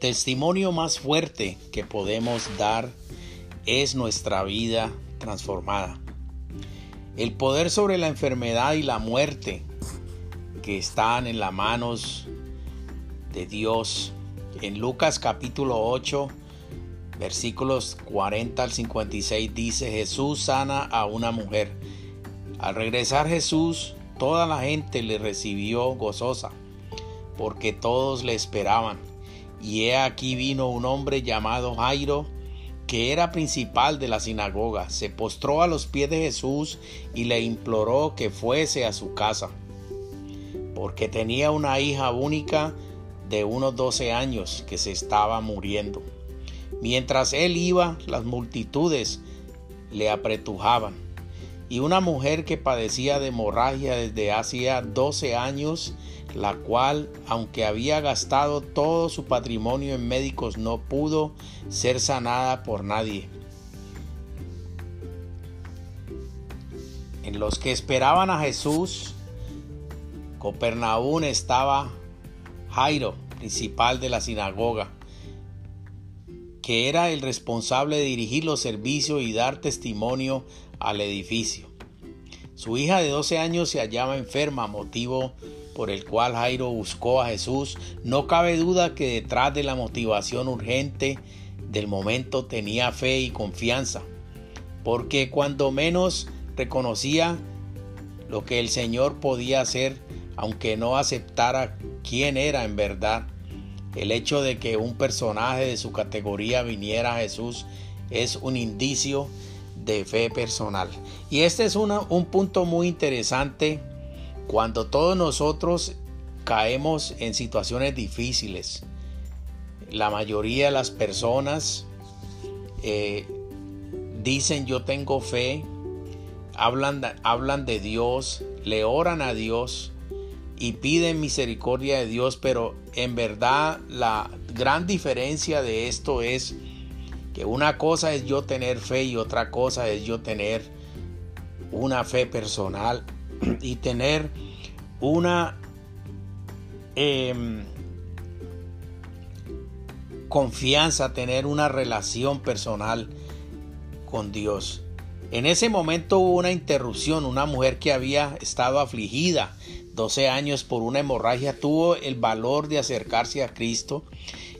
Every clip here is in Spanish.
Testimonio más fuerte que podemos dar es nuestra vida transformada. El poder sobre la enfermedad y la muerte que están en las manos de Dios. En Lucas capítulo 8, versículos 40 al 56 dice, Jesús sana a una mujer. Al regresar Jesús, toda la gente le recibió gozosa, porque todos le esperaban. Y he aquí vino un hombre llamado Jairo, que era principal de la sinagoga, se postró a los pies de Jesús y le imploró que fuese a su casa, porque tenía una hija única de unos doce años que se estaba muriendo. Mientras él iba, las multitudes le apretujaban, y una mujer que padecía de hemorragia desde hacía doce años la cual, aunque había gastado todo su patrimonio en médicos, no pudo ser sanada por nadie. En los que esperaban a Jesús, Copernaún estaba Jairo, principal de la sinagoga, que era el responsable de dirigir los servicios y dar testimonio al edificio. Su hija de 12 años se hallaba enferma, motivo por el cual Jairo buscó a Jesús, no cabe duda que detrás de la motivación urgente del momento tenía fe y confianza, porque cuando menos reconocía lo que el Señor podía hacer, aunque no aceptara quién era en verdad, el hecho de que un personaje de su categoría viniera a Jesús es un indicio de fe personal. Y este es un punto muy interesante cuando todos nosotros caemos en situaciones difíciles, la mayoría de las personas eh, dicen yo tengo fe, hablan, hablan de Dios, le oran a Dios y piden misericordia de Dios, pero en verdad la gran diferencia de esto es que una cosa es yo tener fe y otra cosa es yo tener una fe personal y tener una em, confianza, tener una relación personal con Dios. En ese momento hubo una interrupción, una mujer que había estado afligida 12 años por una hemorragia tuvo el valor de acercarse a Cristo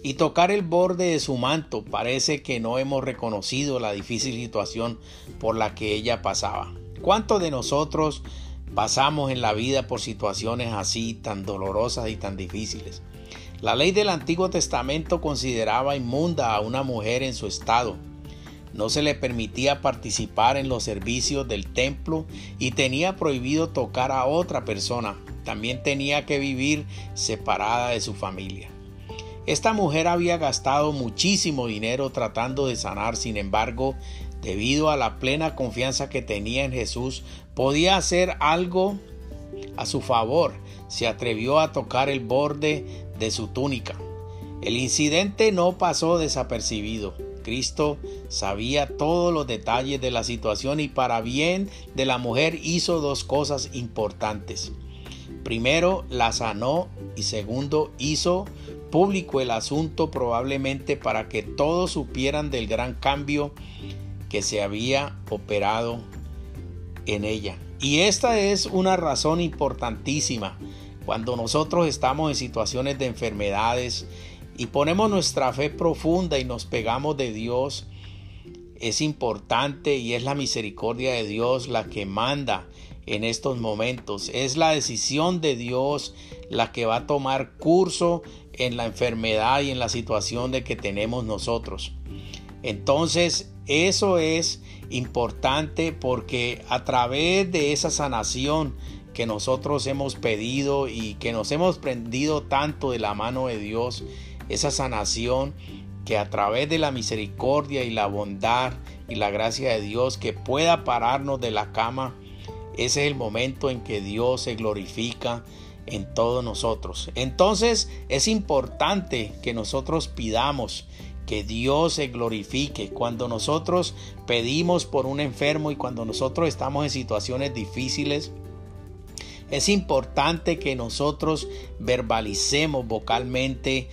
y tocar el borde de su manto. Parece que no hemos reconocido la difícil situación por la que ella pasaba. ¿Cuántos de nosotros pasamos en la vida por situaciones así tan dolorosas y tan difíciles? La ley del Antiguo Testamento consideraba inmunda a una mujer en su estado. No se le permitía participar en los servicios del templo y tenía prohibido tocar a otra persona. También tenía que vivir separada de su familia. Esta mujer había gastado muchísimo dinero tratando de sanar, sin embargo, debido a la plena confianza que tenía en Jesús, podía hacer algo a su favor. Se atrevió a tocar el borde de su túnica. El incidente no pasó desapercibido. Cristo sabía todos los detalles de la situación y para bien de la mujer hizo dos cosas importantes. Primero, la sanó y segundo, hizo público el asunto probablemente para que todos supieran del gran cambio que se había operado en ella. Y esta es una razón importantísima cuando nosotros estamos en situaciones de enfermedades y ponemos nuestra fe profunda y nos pegamos de Dios. Es importante y es la misericordia de Dios la que manda en estos momentos. Es la decisión de Dios la que va a tomar curso en la enfermedad y en la situación de que tenemos nosotros. Entonces eso es importante porque a través de esa sanación que nosotros hemos pedido y que nos hemos prendido tanto de la mano de Dios, esa sanación que a través de la misericordia y la bondad y la gracia de Dios que pueda pararnos de la cama, ese es el momento en que Dios se glorifica en todos nosotros. Entonces es importante que nosotros pidamos que Dios se glorifique. Cuando nosotros pedimos por un enfermo y cuando nosotros estamos en situaciones difíciles, es importante que nosotros verbalicemos vocalmente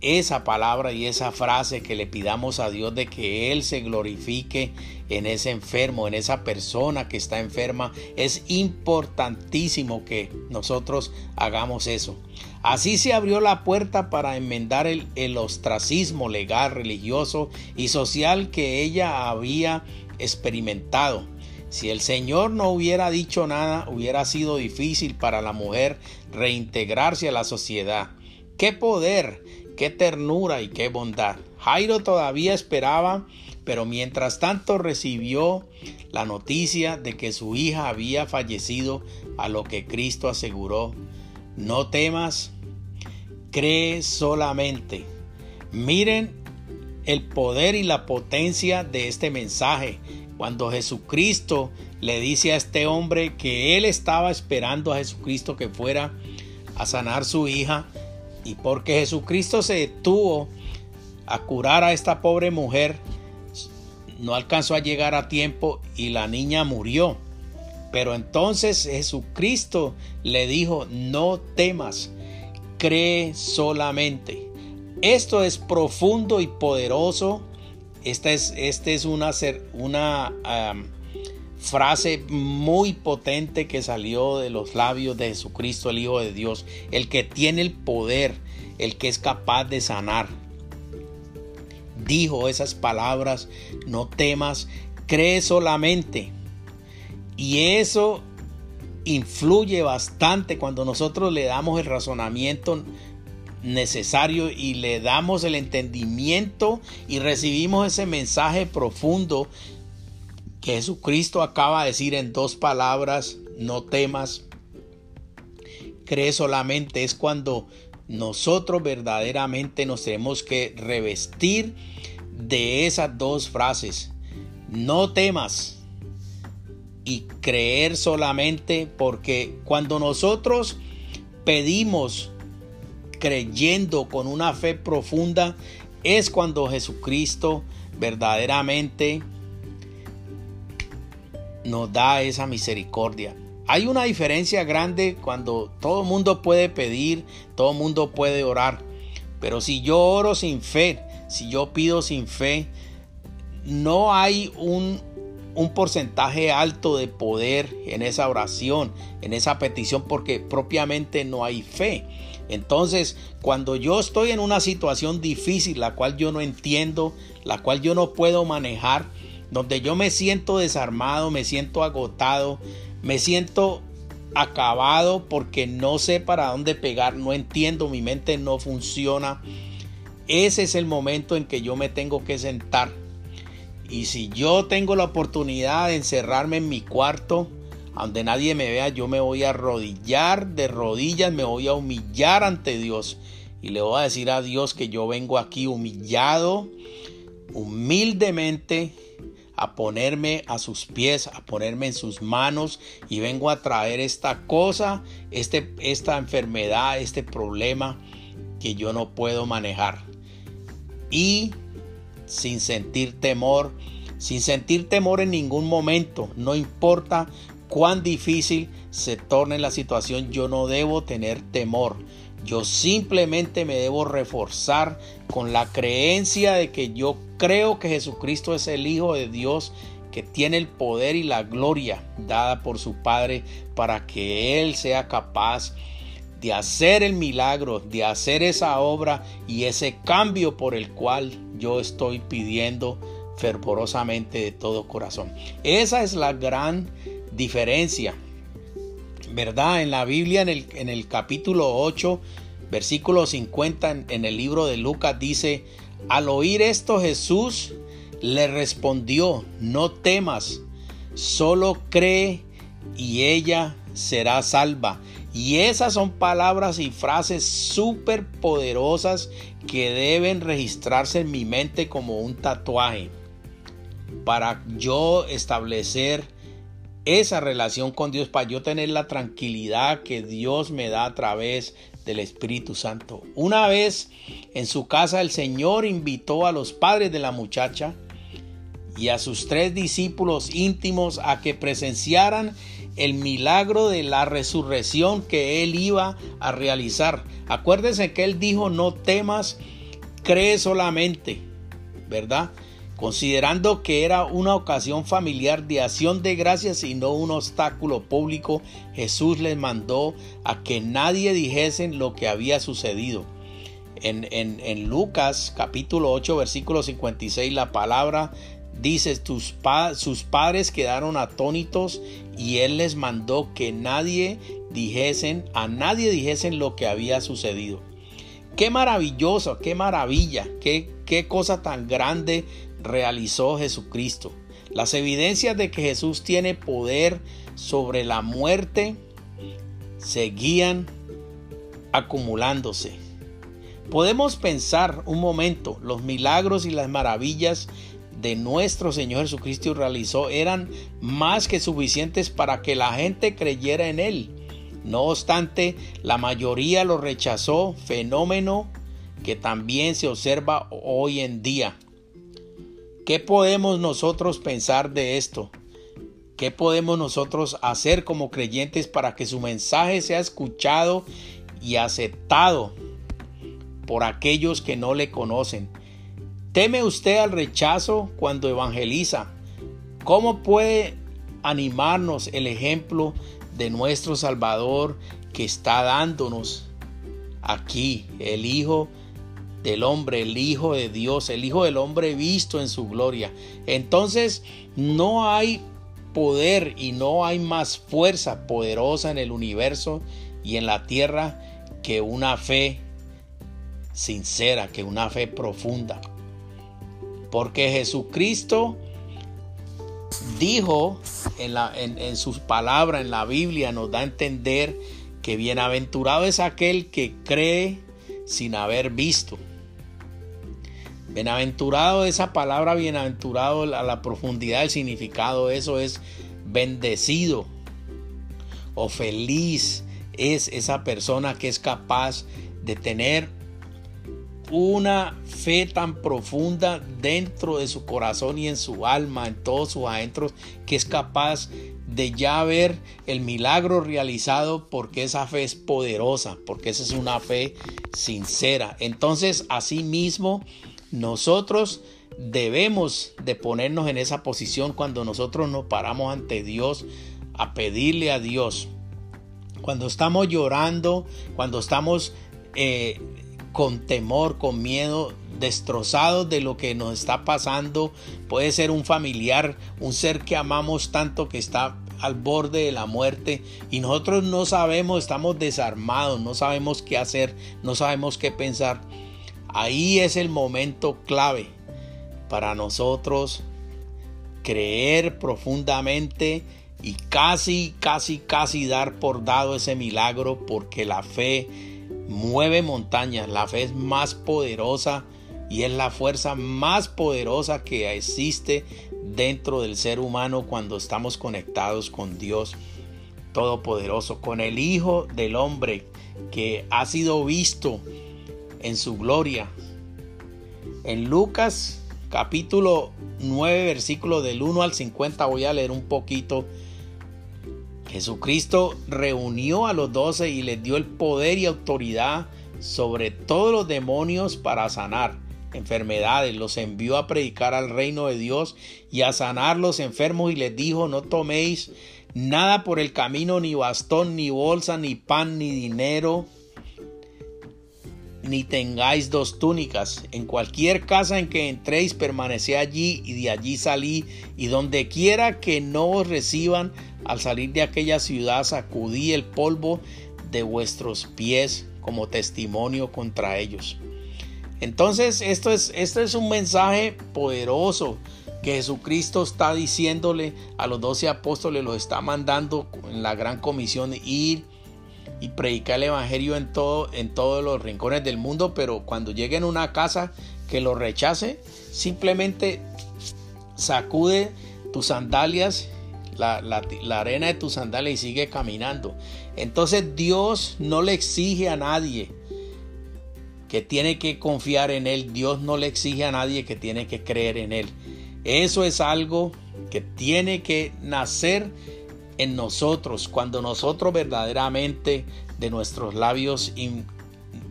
esa palabra y esa frase que le pidamos a Dios de que Él se glorifique en ese enfermo, en esa persona que está enferma. Es importantísimo que nosotros hagamos eso. Así se abrió la puerta para enmendar el, el ostracismo legal, religioso y social que ella había experimentado. Si el Señor no hubiera dicho nada, hubiera sido difícil para la mujer reintegrarse a la sociedad. ¡Qué poder! ¡Qué ternura y qué bondad! Jairo todavía esperaba, pero mientras tanto recibió la noticia de que su hija había fallecido, a lo que Cristo aseguró, no temas, cree solamente. Miren el poder y la potencia de este mensaje. Cuando Jesucristo le dice a este hombre que él estaba esperando a Jesucristo que fuera a sanar su hija, y porque Jesucristo se detuvo a curar a esta pobre mujer, no alcanzó a llegar a tiempo y la niña murió. Pero entonces Jesucristo le dijo, no temas, cree solamente. Esto es profundo y poderoso. Esta es, este es una, una frase muy potente que salió de los labios de Jesucristo, el Hijo de Dios, el que tiene el poder, el que es capaz de sanar. Dijo esas palabras, no temas, cree solamente. Y eso influye bastante cuando nosotros le damos el razonamiento necesario y le damos el entendimiento y recibimos ese mensaje profundo que Jesucristo acaba de decir en dos palabras, no temas, cree solamente, es cuando nosotros verdaderamente nos tenemos que revestir de esas dos frases, no temas y creer solamente porque cuando nosotros pedimos creyendo con una fe profunda es cuando Jesucristo verdaderamente nos da esa misericordia. Hay una diferencia grande cuando todo mundo puede pedir, todo mundo puede orar. Pero si yo oro sin fe, si yo pido sin fe, no hay un, un porcentaje alto de poder en esa oración, en esa petición, porque propiamente no hay fe. Entonces, cuando yo estoy en una situación difícil, la cual yo no entiendo, la cual yo no puedo manejar, donde yo me siento desarmado, me siento agotado, me siento acabado porque no sé para dónde pegar, no entiendo, mi mente no funciona. Ese es el momento en que yo me tengo que sentar y si yo tengo la oportunidad de encerrarme en mi cuarto, donde nadie me vea, yo me voy a arrodillar de rodillas, me voy a humillar ante Dios. Y le voy a decir a Dios que yo vengo aquí humillado, humildemente, a ponerme a sus pies, a ponerme en sus manos y vengo a traer esta cosa, este, esta enfermedad, este problema que yo no puedo manejar. Y sin sentir temor, sin sentir temor en ningún momento, no importa cuán difícil se torne la situación, yo no debo tener temor. Yo simplemente me debo reforzar con la creencia de que yo creo que Jesucristo es el Hijo de Dios que tiene el poder y la gloria dada por su Padre para que Él sea capaz de hacer el milagro, de hacer esa obra y ese cambio por el cual yo estoy pidiendo fervorosamente de todo corazón. Esa es la gran diferencia. ¿Verdad? En la Biblia, en el, en el capítulo 8, versículo 50, en, en el libro de Lucas, dice, al oír esto Jesús le respondió, no temas, solo cree y ella será salva. Y esas son palabras y frases súper poderosas que deben registrarse en mi mente como un tatuaje para yo establecer esa relación con Dios, para yo tener la tranquilidad que Dios me da a través del Espíritu Santo. Una vez en su casa el Señor invitó a los padres de la muchacha y a sus tres discípulos íntimos a que presenciaran el milagro de la resurrección que él iba a realizar. Acuérdense que él dijo, no temas, cree solamente, ¿verdad? Considerando que era una ocasión familiar de acción de gracias y no un obstáculo público, Jesús les mandó a que nadie dijesen lo que había sucedido. En, en Lucas capítulo 8 versículo 56 la palabra dice, tus sus padres quedaron atónitos y él les mandó que nadie dijesen, a nadie dijesen lo que había sucedido. Qué maravilloso, qué maravilla, qué, qué cosa tan grande realizó Jesucristo. Las evidencias de que Jesús tiene poder sobre la muerte seguían acumulándose. Podemos pensar un momento los milagros y las maravillas de nuestro Señor Jesucristo realizó eran más que suficientes para que la gente creyera en Él. No obstante, la mayoría lo rechazó, fenómeno que también se observa hoy en día. ¿Qué podemos nosotros pensar de esto? ¿Qué podemos nosotros hacer como creyentes para que su mensaje sea escuchado y aceptado por aquellos que no le conocen? ¿Teme usted al rechazo cuando evangeliza? ¿Cómo puede animarnos el ejemplo de nuestro Salvador que está dándonos aquí, el Hijo del hombre, el Hijo de Dios, el Hijo del hombre visto en su gloria? Entonces no hay poder y no hay más fuerza poderosa en el universo y en la tierra que una fe sincera, que una fe profunda. Porque Jesucristo dijo en, la, en, sus palabras en la Biblia, nos da a entender que bienaventurado es aquel que cree sin haber visto. Bienaventurado, esa palabra bienaventurado, a la profundidad del significado, eso es bendecido o feliz es esa persona que es capaz de tener una fe tan profunda dentro de su corazón y en su alma, en todos sus adentros, que es capaz de ya ver el milagro realizado porque esa fe es poderosa, porque esa es una fe sincera. Entonces, asimismo, nosotros debemos de ponernos en esa posición cuando nosotros nos paramos ante Dios a pedirle a Dios. Cuando estamos llorando, cuando estamos eh, con temor, con miedo, destrozados de lo que nos está pasando. Puede ser un familiar, un ser que amamos tanto que está al borde de la muerte y nosotros no sabemos, estamos desarmados, no sabemos qué hacer, no sabemos qué pensar. Ahí es el momento clave para nosotros creer profundamente y casi, casi, casi dar por dado ese milagro porque la fe mueve montañas, la fe es más poderosa y es la fuerza más poderosa que existe dentro del ser humano cuando estamos conectados con Dios Todopoderoso, con el Hijo del Hombre que ha sido visto en su gloria. En Lucas capítulo 9 versículo del 1 al 50 voy a leer un poquito Jesucristo reunió a los doce y les dio el poder y autoridad sobre todos los demonios para sanar enfermedades, los envió a predicar al reino de Dios y a sanar los enfermos y les dijo, no toméis nada por el camino, ni bastón, ni bolsa, ni pan, ni dinero, ni tengáis dos túnicas. En cualquier casa en que entréis, permaneced allí y de allí salí, y donde quiera que no os reciban, al salir de aquella ciudad, sacudí el polvo de vuestros pies como testimonio contra ellos. Entonces, esto es, es un mensaje poderoso que Jesucristo está diciéndole a los doce apóstoles, los está mandando en la gran comisión ir y predicar el evangelio en todo en todos los rincones del mundo, pero cuando lleguen a una casa que lo rechace, simplemente sacude tus sandalias, la, la arena de tus sandalias y sigue caminando. Entonces Dios no le exige a nadie que tiene que confiar en Él. Dios no le exige a nadie que tiene que creer en Él. Eso es algo que tiene que nacer en nosotros cuando nosotros verdaderamente de nuestros labios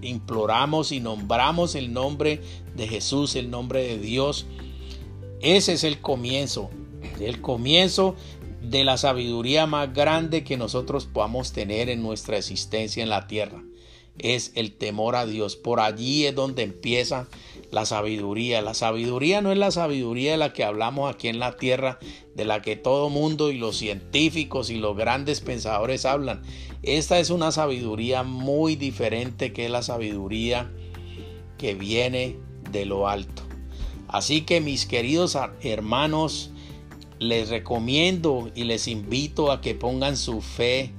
imploramos y nombramos el nombre de Jesús, el nombre de Dios. Ese es el comienzo, el comienzo de la sabiduría más grande que nosotros podamos tener en nuestra existencia en la tierra es el temor a Dios. Por allí es donde empieza la sabiduría. La sabiduría no es la sabiduría de la que hablamos aquí en la tierra, de la que todo mundo y los científicos y los grandes pensadores hablan. Esta es una sabiduría muy diferente que la sabiduría que viene de lo alto. Así que mis queridos hermanos, les recomiendo y les invito a que pongan su fe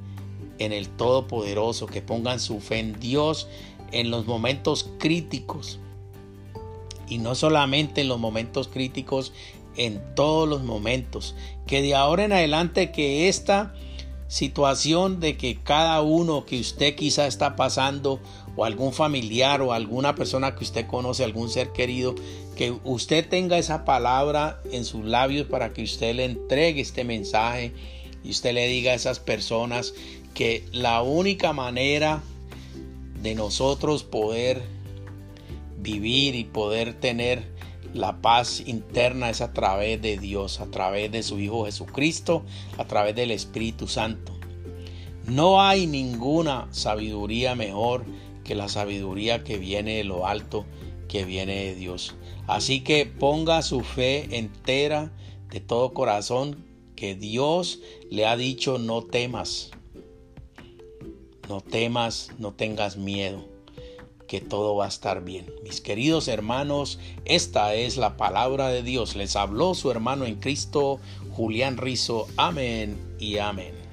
en el Todopoderoso, que pongan su fe en Dios en los momentos críticos. Y no solamente en los momentos críticos, en todos los momentos. Que de ahora en adelante que esta situación de que cada uno que usted quizá está pasando o algún familiar o alguna persona que usted conoce, algún ser querido, que usted tenga esa palabra en sus labios para que usted le entregue este mensaje y usted le diga a esas personas que la única manera de nosotros poder vivir y poder tener la paz interna es a través de Dios, a través de su Hijo Jesucristo, a través del Espíritu Santo. No hay ninguna sabiduría mejor que la sabiduría que viene de lo alto, que viene de Dios. Así que ponga su fe entera de todo corazón que Dios le ha dicho no temas. No temas, no tengas miedo, que todo va a estar bien. Mis queridos hermanos, esta es la palabra de Dios. Les habló su hermano en Cristo, Julián Rizo. Amén y amén.